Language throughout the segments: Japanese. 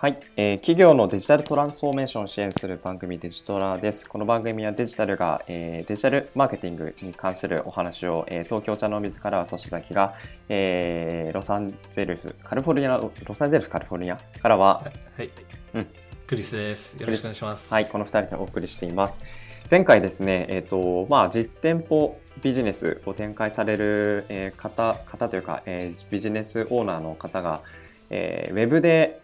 はい、えー、企業のデジタルトランスフォーメーションを支援する番組デジトラです。この番組はデジタルが、えー、デジタルマーケティングに関するお話を、えー、東京茶の水からは粗崎が、えー、ロサンゼルス、カリフォルニア、ロサンゼルス、カリフォルニアからは、はい、はい、うん、クリスです。よろしくお願いします。はい、この2人でお送りしています。前回ですね、えっ、ー、と、まあ、実店舗ビジネスを展開される、えー、方、方というか、えー、ビジネスオーナーの方が、えー、ウェブで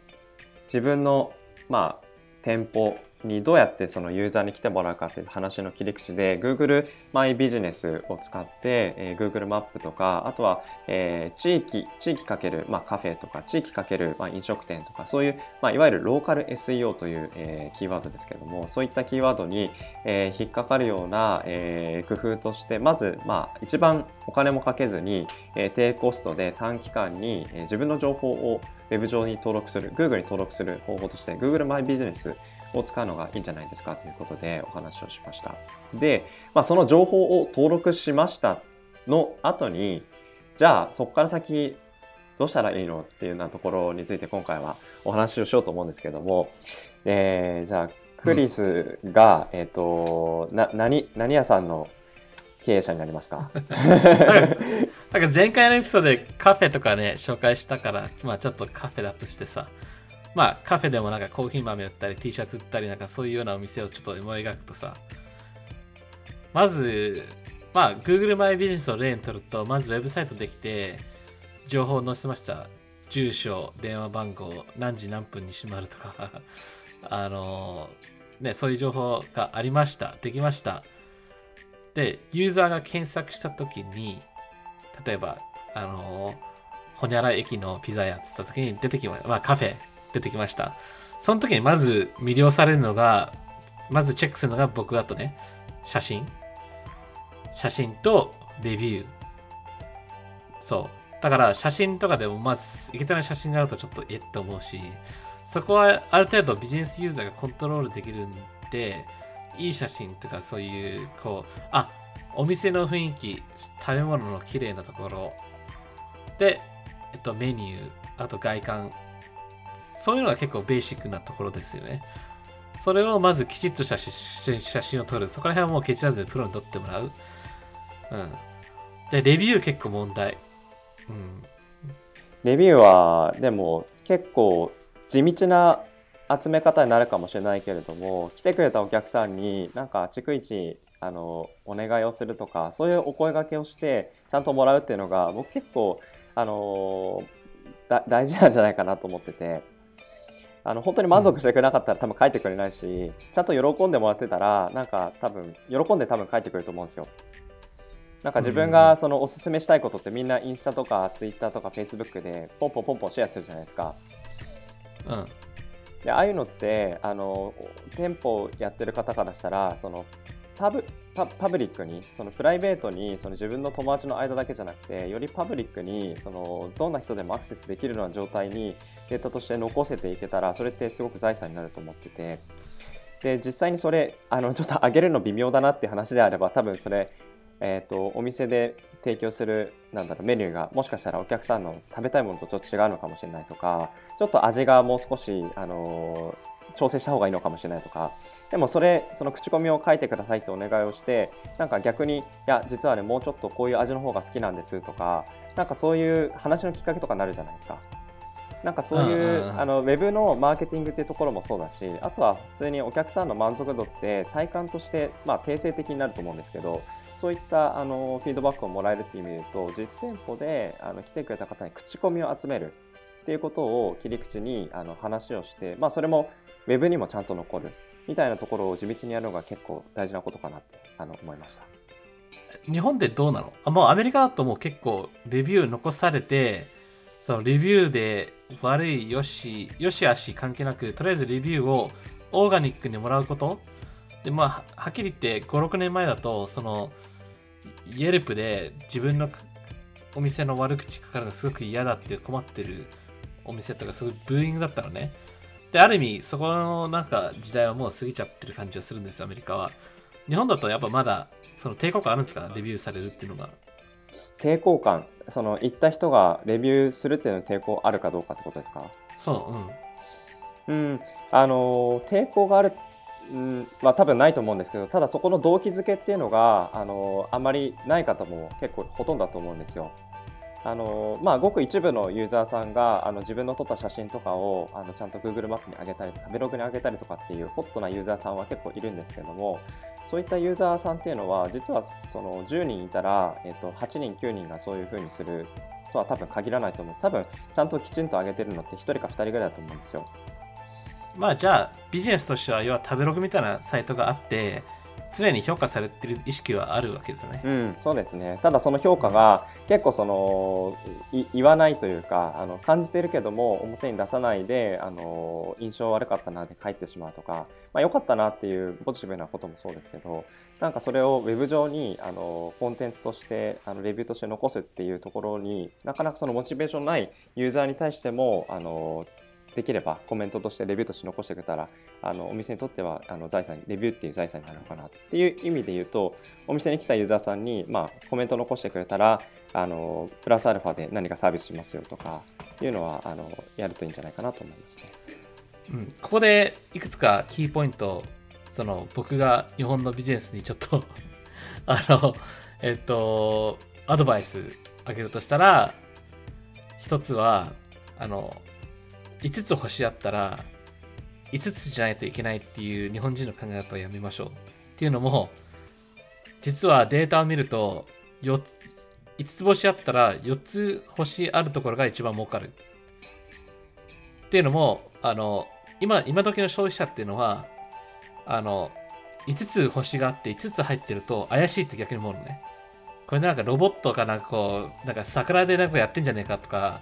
自分のまあ、店舗にどうやってそのユーザーに来てもらうかという話の切り口で Google マイビジネスを使って、えー、Google マップとかあとは、えー、地域地域かける、まあ、カフェとか地域かける、まあ、飲食店とかそういう、まあ、いわゆるローカル SEO という、えー、キーワードですけどもそういったキーワードに、えー、引っかかるような、えー、工夫としてまず、まあ、一番お金もかけずに、えー、低コストで短期間に、えー、自分の情報をウェブ上に登録する、Google に登録する方法として Google マイビジネスを使うのがいいんじゃないですかということでお話をしました。で、まあ、その情報を登録しましたの後に、じゃあそこから先どうしたらいいのっていうようなところについて今回はお話をしようと思うんですけども、えー、じゃあクリスが、うん、えっ、ー、と、な、何、何屋さんの経営者になりますか？なんか前回のエピソードでカフェとかね、紹介したから、まあちょっとカフェだとしてさ、まあカフェでもなんかコーヒー豆売ったり T シャツ売ったりなんかそういうようなお店をちょっと思い描くとさ、まず、まあ Google マイビジネスを例にとると、まずウェブサイトできて、情報を載せました。住所、電話番号、何時何分に閉まるとか あのね、そういう情報がありました。できました。で、ユーザーが検索したときに、例えば、あのほにゃら駅のピザ屋って言ったときに出てきました。まあ、カフェ出てきました。その時にまず魅了されるのが、まずチェックするのが僕だとね、写真。写真とレビュー。そう。だから写真とかでもまずいけてな写真があるとちょっとえって思うし、そこはある程度ビジネスユーザーがコントロールできるんで、いい写真とかそういうこうあお店の雰囲気食べ物の綺麗なところで、えっと、メニューあと外観そういうのが結構ベーシックなところですよね。それをまずきちっと写真写真を撮る。そこら辺はもうケチらずにプロに撮ってもらう。うん。でレビュー結構問題。うん。レビューはでも結構地道な集め方になるかもしれないけれども来てくれたお客さんになんか逐一あのお願いをするとかそういうお声がけをしてちゃんともらうっていうのが僕結構あの大事なんじゃないかなと思ってて。あの本当に満足してくれなかったら多分帰ってくれないしちゃんと喜んでもらってたらなんか多分喜んで多分帰ってくれると思うんですよ。なんか自分がそのおすすめしたいことってみんなインスタとかツイッターとかフェイスブックでポンポンポンポンシェアするじゃないですか。うん、でああいうのってあの店舗やってる方からしたらそのパブパパブリックにそのプライベートにその自分の友達の間だけじゃなくてよりパブリックにそのどんな人でもアクセスできるような状態にデータとして残せていけたらそれってすごく財産になると思ってて。で実際にそれあのちょっと上げるの微妙だなって話であれば多分それ、えーと、お店で提供するなんだろうメニューがもしかしたらお客さんの食べたいものとちょっと違うのかもしれないとかちょっと味がもう少しあの調整した方がいいのかもしれないとかでもそれその口コミを書いてくださいってお願いをしてなんか逆にいや実はねもうちょっとこういう味の方が好きなんですとかなんかそういう話のきっかけとかになるじゃないですか。なんかそういう、あのウェブのマーケティングっていうところもそうだしあとは普通にお客さんの満足度って体感として、まあ、定性的になると思うんですけどそういったあのフィードバックをもらえるっていう意味で言うと実店舗であの来てくれた方に口コミを集めるっていうことを切り口にあの話をして、まあ、それもウェブにもちゃんと残るみたいなところを地道にやるのが結構大事なことかなってあの思いました。日本でどうなの？あもうアメリカだともう結構レビュー残されてそのレビューで悪いよしよしあし関係なくとりあえずレビューをオーガニックにもらうこと？でまあはっきり言って56年前だとそのイエルプで自分のお店の悪口書かれるのすごく嫌だって困ってるお店とかすごいブーイングだったのね。で、ある意味、そこのなんか時代はもう過ぎちゃってる感じがするんですよ、アメリカは。日本だとやっぱまだ、その抵抗感あるんですか？レビューされるっていうのが。抵抗感その行った人がレビューするっていうの抵抗あるかどうかってことですか？そう、うん。うん、あの抵抗がある、うんまあ、多分ないと思うんですけどただそこの動機づけっていうのがあのあまりない方も結構ほとんどだと思うんですよ。あのまあ、ごく一部のユーザーさんがあの自分の撮った写真とかをあのちゃんと Google マップに上げたりとかブログに上げたりとかっていうホットなユーザーさんは結構いるんですけどもそういったユーザーさんっていうのは実はその10人いたら、えっと、8人9人がそういうふうにするとは多分限らないと思う多分ちゃんときちんと上げてるのって1人か2人ぐらいだと思うんですよ。まあじゃあビジネスとしては要は食べログみたいなサイトがあって常に評価されてる意識はあるわけだね。うん、そうですね。ただその評価が結構その言わないというかあの感じてるけども表に出さないであの印象悪かったなって書いてしまうとか、まあ、良かったなっていうポジティブなこともそうですけどなんかそれをウェブ上にあのコンテンツとしてあのレビューとして残すっていうところになかなかそのモチベーションないユーザーに対してもあのできればコメントとしてレビューとして残してくれたらあのお店にとってはあの財産レビューっていう財産になるのかなっていう意味で言うとお店に来たユーザーさんに、まあ、コメント残してくれたらあのプラスアルファで何かサービスしますよとかいうのはあのやるといいんじゃないかなと思いますね。うん、ここでいくつかキーポイントその僕が日本のビジネスにちょっと あのえっとアドバイスあげるとしたら一つはあの5つ星あったら5つじゃないといけないっていう日本人の考え方をやめましょう。っていうのも実はデータを見ると4つ5つ星あったら4つ星あるところが一番儲かる。っていうのもあの今今時の消費者っていうのはあの5つ星があって5つ入ってると怪しいって逆に思うのね。これなんかロボットがなんかこうなんか桜でなんかやってんじゃねえかとか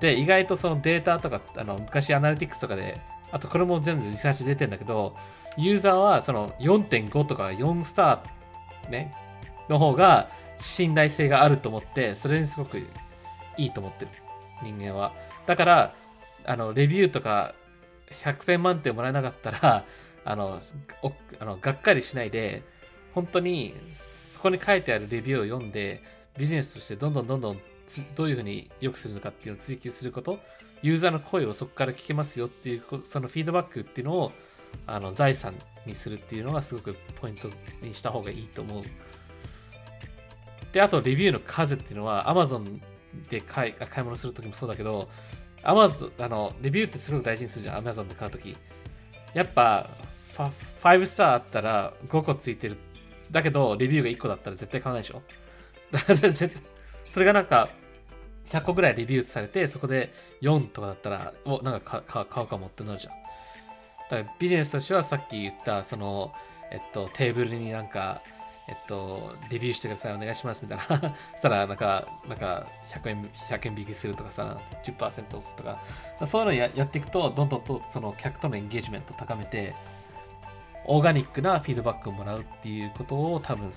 で意外とそのデータとかあの昔アナリティクスとかであとこれも全部リサーチ出てんだけどユーザーはその4.5とか4スターねの方が信頼性があると思ってそれにすごくいいと思ってる人間は。だからあのレビューとか100点満点もらえなかったら あのおあのがっかりしないで本当にそこに書いてあるレビューを読んでビジネスとしてどんどんどんどんどういうふうに良くするのかっていうのを追求することユーザーの声をそこから聞けますよっていうそのフィードバックっていうのをあの財産にするっていうのがすごくポイントにした方がいいと思う。で、あとレビューの数っていうのは Amazon で買い買い物するときもそうだけど Amazon あのレビューってすごく大事にするじゃん Amazon で買うとき。やっぱ5スターあったら5個ついてる。だけどレビューが1個だったら絶対買わないでしょ。絶対それがなんか100個ぐらいレビューされてそこで4とかだったらおなんか買うかもってなるじゃん。だからビジネスとしてはさっき言ったそのえっとテーブルになんかえっとレビューしてくださいお願いしますみたいな。そしたらなんかなんか100円100円引きするとかさ10%オフとか。そういうのややっていくとどんどんとその客とのエンゲージメントを高めてオーガニックなフィードバックをもらうっていうことを多分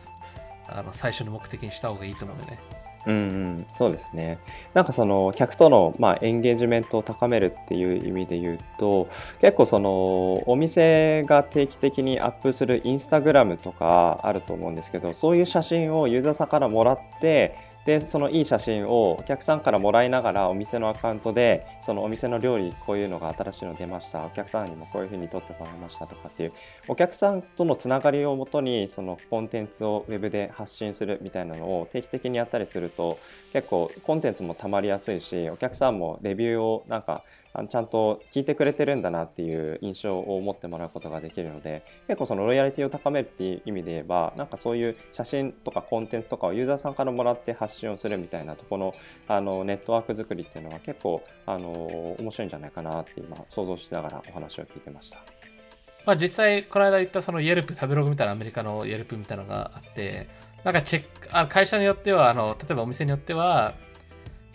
あの最初の目的にした方がいいと思うよね。うんうん、そうですね。なんかその客との、まあ、エンゲージメントを高めるっていう意味で言うと結構そのお店が定期的にアップするインスタグラムとかあると思うんですけどそういう写真をユーザーさんからもらってでそのいい写真をお客さんからもらいながらお店のアカウントでそのお店の料理こういうのが新しいの出ました。お客さんにもこういうふうに撮ってもらいましたとかっていうお客さんとのつながりをもとにそのコンテンツをウェブで発信するみたいなのを定期的にやったりすると結構コンテンツもたまりやすいしお客さんもレビューをなんかちゃんと聞いてくれてるんだなっていう印象を持ってもらうことができるので結構そのロイヤリティを高めるっていう意味で言えばなんかそういう写真とかコンテンツとかをユーザーさんからもらって発信をするみたいなところのあのネットワーク作りっていうのは結構あの面白いんじゃないかなって今想像しながらお話を聞いてました。まあ、実際、この間言ったそのイエルプ、食べログみたいなアメリカのイエルプみたいなのがあって、なんかチェック、あ会社によってはあの、例えばお店によっては、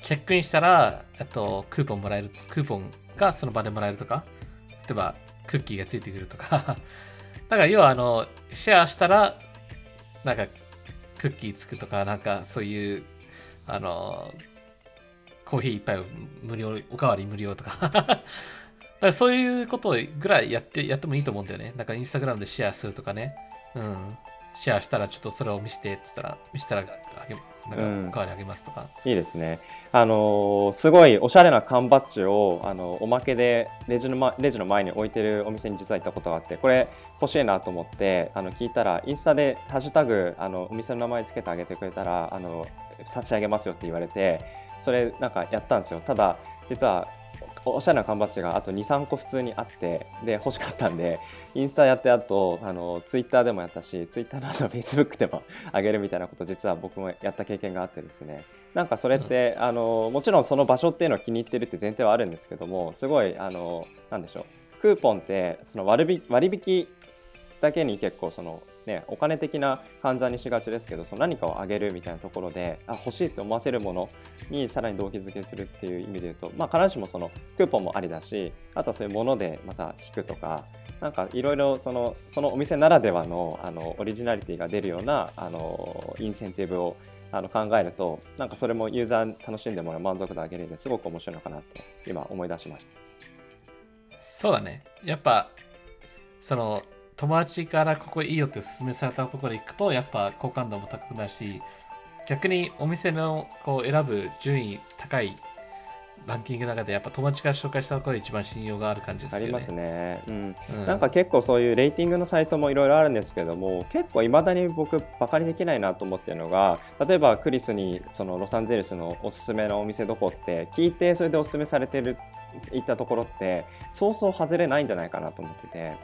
チェックインしたら、あとクーポンもらえる、クーポンがその場でもらえるとか、例えばクッキーがついてくるとか、だから要はあの、シェアしたら、なんかクッキーつくとか、なんかそういう、あの、コーヒー一杯無料、おかわり無料とか だからそういうことぐらいやってやってもいいと思うんだよね。なんかインスタグラムでシェアするとかね。うん。シェアしたらちょっとそれを見せてって言ったら、見せたらあげなんかおかわりあげますとか、いいですね。あのーすごいおしゃれな缶バッジをあのおまけでレジの,、ま、レジの前に置いてるお店に実は行ったことがあってこれ欲しいなと思ってあの聞いたらインスタで「ハッシュタグあのお店の名前つけてあげてくれたらあの差し上げますよ」って言われてそれなんかやったんですよ。ただ実はおしゃれな缶バッジがあと23個普通にあってで欲しかったんでインスタやってあとあのツイッターでもやったしツイッターの後フェイスブックでも あげるみたいなこと実は僕もやった経験があってですね。なんかそれって、あのもちろんその場所っていうのを気に入ってるって前提はあるんですけどもすごいあのなんでしょうクーポンってその割引割引だけに結構そのねお金的な換算にしがちですけどその何かをあげるみたいなところであ欲しいって思わせるものにさらに動機づけするっていう意味で言うとまあ必ずしもそのクーポンもありだしあとはそういうものでまた引くとかなんかいろいろそのそのお店ならではのあのオリジナリティが出るようなあのインセンティブをあの考えるとなんかそれもユーザー楽しんでもらう満足度を上げるのですごく面白いのかなって今思い出しました。そうだねやっぱその友達からここいいよってお勧めされたところに行くとやっぱ好感度も高くなるし逆にお店のこう選ぶ順位高いランキングの中でやっぱ友達から紹介したところで一番信用がある感じですよね。ありますね。うんうんなんか結構そういうレーティングのサイトもいろいろあるんですけども結構いまだに僕バカにできないなと思ってるのが例えばクリスにそのロサンゼルスのおすすめのお店どこって聞いてそれでおすすめされてる行ったところってそうそう外れないんじゃないかなと思ってて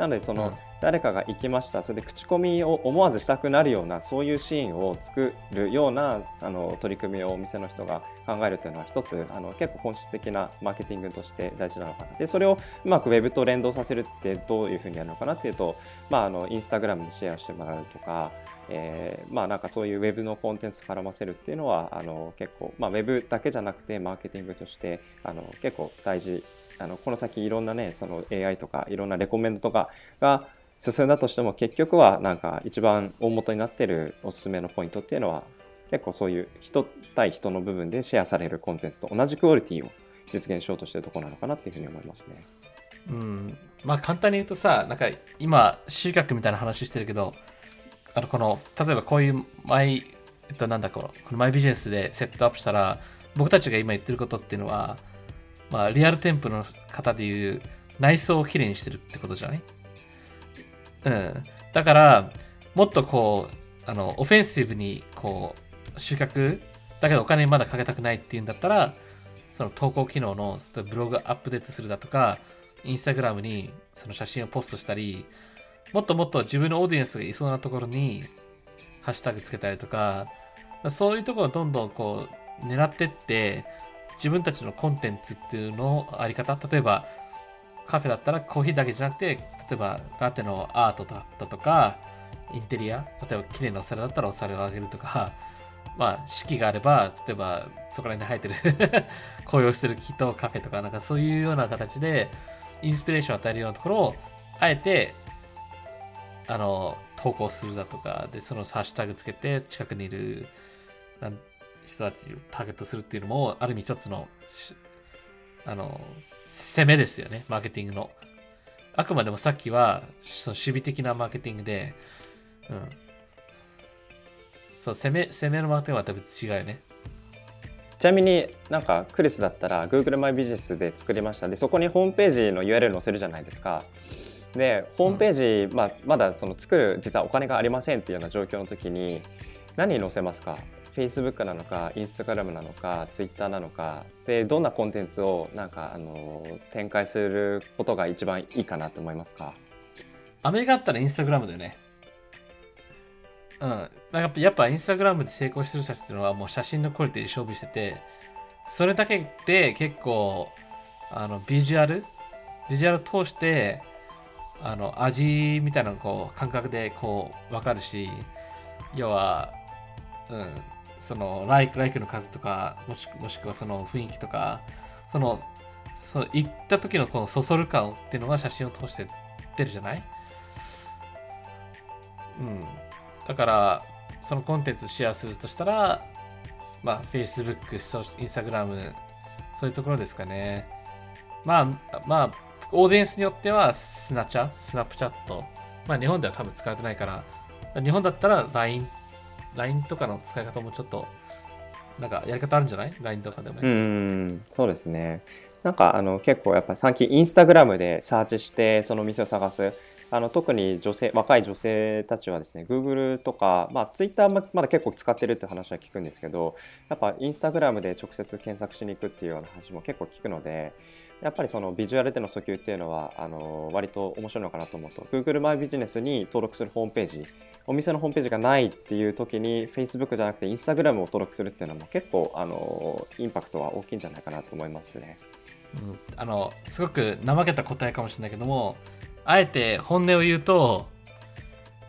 なのでその、うん。誰かが行きましたそれで口コミを思わずしたくなるようなそういうシーンを作るようなあの取り組みをお店の人が考えるというのは一つあの結構本質的なマーケティングとして大事なのかな。でそれをうまくウェブと連動させるってどういうふうにやるのかなっていうと、まあ、あのインスタグラムにシェアしてもらうとか、えーまあ、なんかそういうウェブのコンテンツ絡ませるっていうのはあの結構、まあ、ウェブだけじゃなくてマーケティングとしてあの結構大事あのこの先いろんなねその AI とかいろんなレコメンドとかが進んだとしても結局はなんか一番大元になってるおすすめのポイントっていうのは結構そういう人対人の部分でシェアされるコンテンツと同じクオリティを実現しようとしてるとこなのかなっていうふうに思いますね。うん、まあ簡単に言うとさ、なんか今、集客みたいな話してるけど、あのこの例えばこういうマイ、えっと、なんだこのこのマイビジネスでセットアップしたら、僕たちが今言ってることっていうのは、まあ、リアル店舗の方でいう内装をきれいにしてるってことじゃない？うん。だから、もっとこう、あの、オフェンシブに、こう、集客、だけどお金まだかけたくないっていうんだったら、その投稿機能のブログアップデートするだとか、インスタグラムにその写真をポストしたり、もっともっと自分のオーディエンスがいそうなところにハッシュタグつけたりとか、そういうところをどんどんこう狙ってって、自分たちのコンテンツっていうのあり方、例えばカフェだったらコーヒーだけじゃなくて、例えばラテのアートだったとか、インテリア、例えば綺麗なお皿だったらお皿をあげるとか、まあ、四季があれば、例えばそこら辺で生えてる 紅葉してる木とカフェとか、なんかそういうような形で、インスピレーションを与えるようなところを、あえて、あの、投稿するだとか、で、そのハッシュタグつけて、近くにいるなん人たちをターゲットするっていうのも、ある意味一つの、あの、攻めですよね、マーケティングの。あくまでもさっきは、その守備的なマーケティングで、うん。そう、攻め、攻めのマーケティングは多分違うよね。ちなみになんかクリスだったら Google マイビジネスで作りましたでそこにホームページの URL 載せるじゃないですかでホームページ、まあ、まだその作る実はお金がありませんっていうような状況の時に何載せますか？Facebook なのか Instagram なのか Twitter なのかでどんなコンテンツをなんかあの展開することが一番いいかなと思いますか？アメリカだったらインスタグラムだよね。うん。なんかやっぱインスタグラムで成功してる人たちっていうのはもう写真のクオリティで勝負してて、それだけで結構、あの、ビジュアルビジュアル通して、あの、味みたいなこう、感覚でこう、わかるし、要は、うん、その、ライク、ライクの数とか、もしもしくはその雰囲気とか、その、そう行った時のこのそそる感っていうのが写真を通して出るじゃない？うん。だから、そのコンテンツシェアするとしたら、まあ、Facebook、そして Instagram、そういうところですかね。まあ、まあ、オーディエンスによっては、スナチャ、スナップチャット。まあ、日本では多分使われてないから、日本だったら LINE LINE とかの使い方もちょっと、なんかやり方あるんじゃない ?LINE とかでもね。うん、そうですね。なんかあの結構やっぱ最近インスタグラムでサーチしてその店を探すあの特に女性若い女性たちはですね Google とか、まあ、Twitter もまだ結構使ってるって話は聞くんですけどやっぱインスタグラムで直接検索しに行くっていうような話も結構聞くのでやっぱりそのビジュアルでの訴求っていうのはあの割と面白いのかなと思うと Google マイビジネスに登録するホームページお店のホームページがないっていう時に Facebook じゃなくて Instagram を登録するっていうのも結構あのインパクトは大きいんじゃないかなと思いますね。うん、あのすごく怠けた答えかもしれないけどもあえて本音を言うと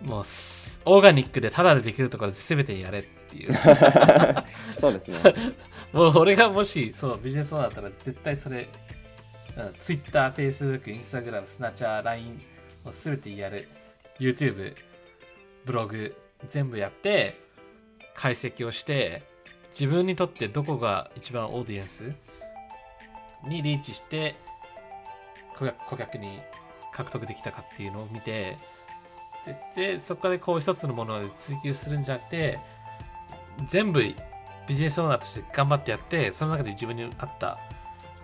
もうすオーガニックでタダでできるところで全てやれっていう。そうですね。もう俺がもしそうビジネスマンだったら絶対それ、うん、Twitter、Facebook、Instagram、スナチャー、LINE を全てやる YouTube、ブログ全部やって解析をして自分にとってどこが一番オーディエンス？にリーチして顧客顧客に獲得できたかっていうのを見てででそこでこう一つのもので追求するんじゃなくて全部ビジネスオーナーとして頑張ってやってその中で自分に合った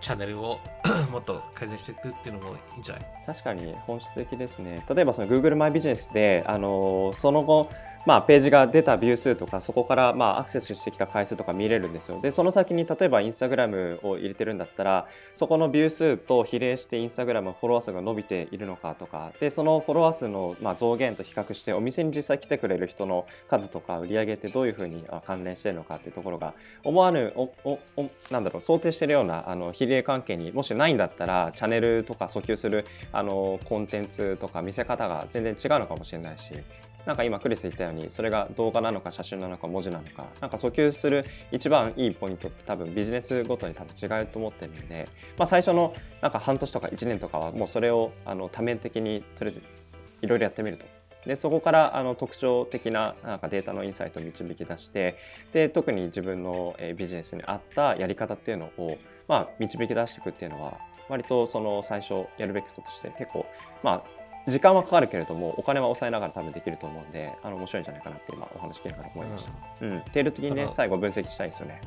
チャンネルを もっと改善していくっていうのもいいんじゃない？確かに本質的ですね。例えばその Google マイビジネスで、あのその後、まあ、ページが出たビュー数とかそこからまあアクセスしてきた回数とか見れるんですよ。でその先に例えばインスタグラムを入れてるんだったらそこのビュー数と比例してインスタグラムフォロワー数が伸びているのかとかでそのフォロワー数のまあ増減と比較してお店に実際来てくれる人の数とか売り上げってどういうふうに関連してるのかっていうところが思わぬおおおなんだろう想定してるようなあの比例関係にもしないんだったらチャンネルとか訴求するあのコンテンツとか見せ方が全然違うのかもしれないしなんか今クリス言ったようにそれが動画なのか写真なのか文字なのかなんか訴求する一番いいポイントって多分ビジネスごとに多分違うと思ってるので、まあ、最初のなんか半年とか1年とかはもうそれをあの多面的にとりあえずいろいろやってみると。でそこからあの特徴的ななんかデータのインサイトを導き出してで特に自分のビジネスに合ったやり方っていうのを、まあ、導き出していくっていうのは割とその最初やるべきこととして結構まあ時間はかかるけれどもお金は抑えながら多分できると思うんであの面白いんじゃないかなって今お話聞きながら思いました。うん、テール的にね最後分析したいですよね。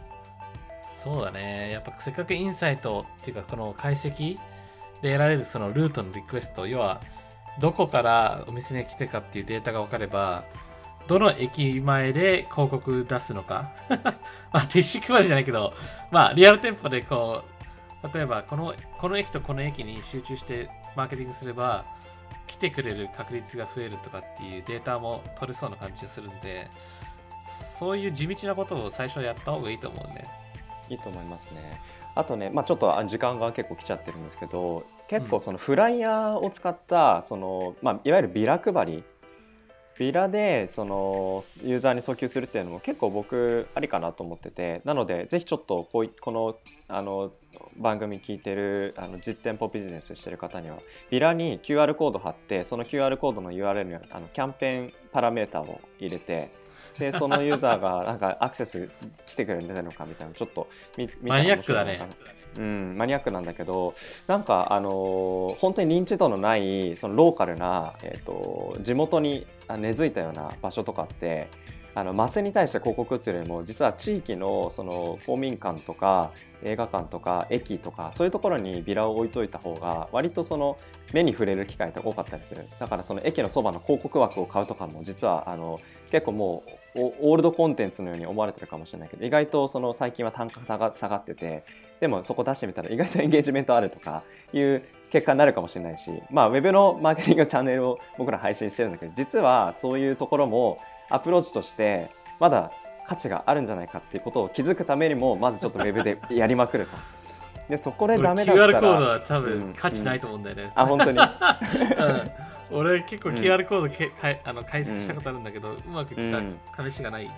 そうだね。やっぱせっかくインサイトっていうかこの解析で得られるそのルートのリクエスト、要はどこからお店に来てかっていうデータが分かれば、どの駅前で広告出すのか。まあ、ティッシュ配りじゃないけど、まあ、リアル店舗でこう、例えばこのこの駅とこの駅に集中してマーケティングすれば、来てくれる確率が増えるとかっていうデータも取れそうな感じがするんで、そういう地道なことを最初やった方がいいと思うね。いいと思いますね。あとね、まあ、ちょっとあ時間が結構来ちゃってるんですけど結構そのフライヤーを使ったその、まあ、いわゆるビラ配りビラでそのユーザーに訴求するっていうのも結構僕ありかなと思っててなのでぜひちょっとこういこのあの番組聞いてるあの実店舗ビジネスしてる方にはビラに QR コード貼ってその QR コードの URL にはあのキャンペーンパラメータを入れてでそのユーザーが なんかアクセスしてくれるのかみたいなのちょっと見見マニアックだね。うん、マニアックなんだけどなんかあのー本当に認知度のないそのローカルな、えー、と地元にあ根付いたような場所とかってあのマスに対して広告打つよりも実は地域のその公民館とか映画館とか駅とかそういうところにビラを置いといた方が割とその目に触れる機会って多かったりする。だからその駅のそばの広告枠を買うとかも実はあの結構もうオールドコンテンツのように思われてるかもしれないけど意外とその最近は単価が下がっててでもそこ出してみたら意外とエンゲージメントあるとかいう結果になるかもしれないし、まあ、ウェブのマーケティングチャンネルを僕ら配信してるんだけど実はそういうところもアプローチとしてまだ価値があるんじゃないかっていうことを気づくためにもまずちょっとウェブでやりまくると。でそこでダメだったら QR コードは多うん分価値ないと思うんだよね。あ本当に。うん。俺結構うん。QR コードけかいあの解析したことあるんだけど、うまくいっうん。た試しがない。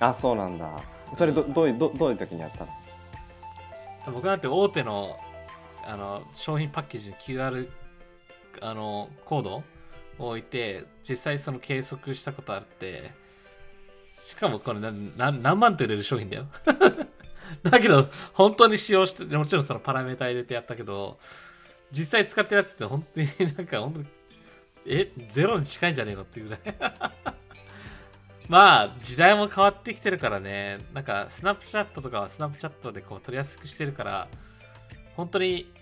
あそうなんだ。それどどういうどどういう時にやったの？僕なんて大手のあの商品パッケージに QR あのコードを置いて実際その計測したことあってしかもこれなな何万と売れる商品だよ。だけど本当に使用してもちろんそのパラメータ入れてやったけど実際使ってるやつって本当になんか本当にえ？ゼロに近いんじゃねえのっていうぐらい。まあ時代も変わってきてるからね。なんかスナップチャットとかはスナップチャットでこう取りやすくしてるから本当に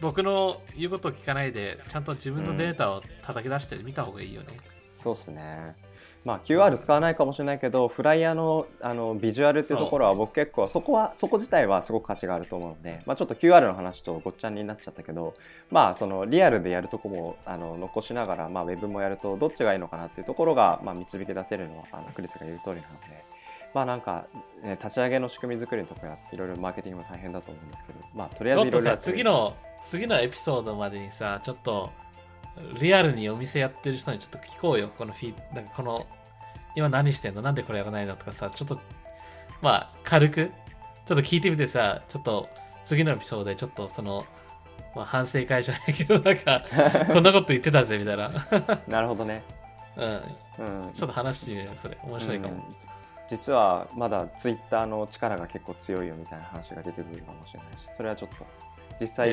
僕の言うことを聞かないでちゃんと自分のデータを叩き出して見た方がいいよね、そうですね。まあ QR 使わないかもしれないけど、フライヤーのあのビジュアルっていうところは僕結構そこはそこ自体はすごく価値があると思うので、まあちょっと QR の話とごっちゃになっちゃったけど、まあそのリアルでやるとこもあの残しながら、まあウェブもやるとどっちがいいのかなっていうところがまあ導き出せるのはあのクリスが言う通りなので。まあなんか、ね、立ち上げの仕組み作りとかいろいろマーケティングも大変だと思うんですけど、まあとりあえずいろいろ次の次のエピソードまでにさちょっとリアルにお店やってる人にちょっと聞こうよ。このフィーなんかこの今何してんの？なんでこれやらないの？とかさちょっとまあ軽くちょっと聞いてみてさちょっと次のエピソードでちょっとその、まあ、反省会じゃないけどなんか こんなこと言ってたぜみたいな。なるほどね。うん。うん、ちょっと話してみるよそれ。面白いかも、うん。実はまだツイッターの力が結構強いよみたいな話が出てくるかもしれないしそれはちょっと実際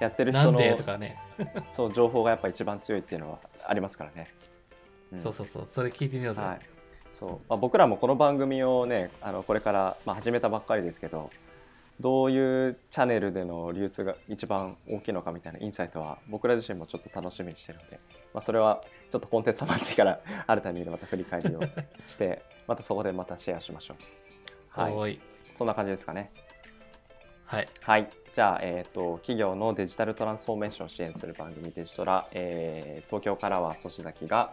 やってるなん。人のでとかね、そう情報がやっぱ一番強いっていうのはありますからね。ん。そうそうそう。それ聞いてみようぜ、はい。そう。まあ、僕らもこの番組をねあのこれから、まあ、始めたばっかりですけどどういうチャンネルでの流通が一番大きいのかみたいなインサイトは僕ら自身もちょっと楽しみにしてるので、まあ、それはちょっとコンテンツ溜まってからあるタイミングでまた振り返りをしてまたそこでまたシェアしましょう。はい、い。そんな感じですかね。はいはい。じゃあ、えっ、と、企業のデジタルトランスフォーメーションを支援する番組デジトラ、えー東京からは粗崎が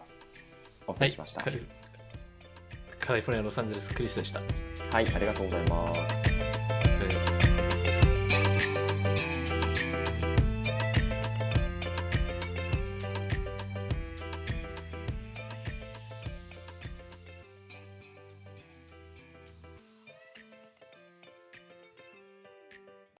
おはい送りしました。カリカリフォルニアロサンゼルスクリスでしたはい、ありがとうございます。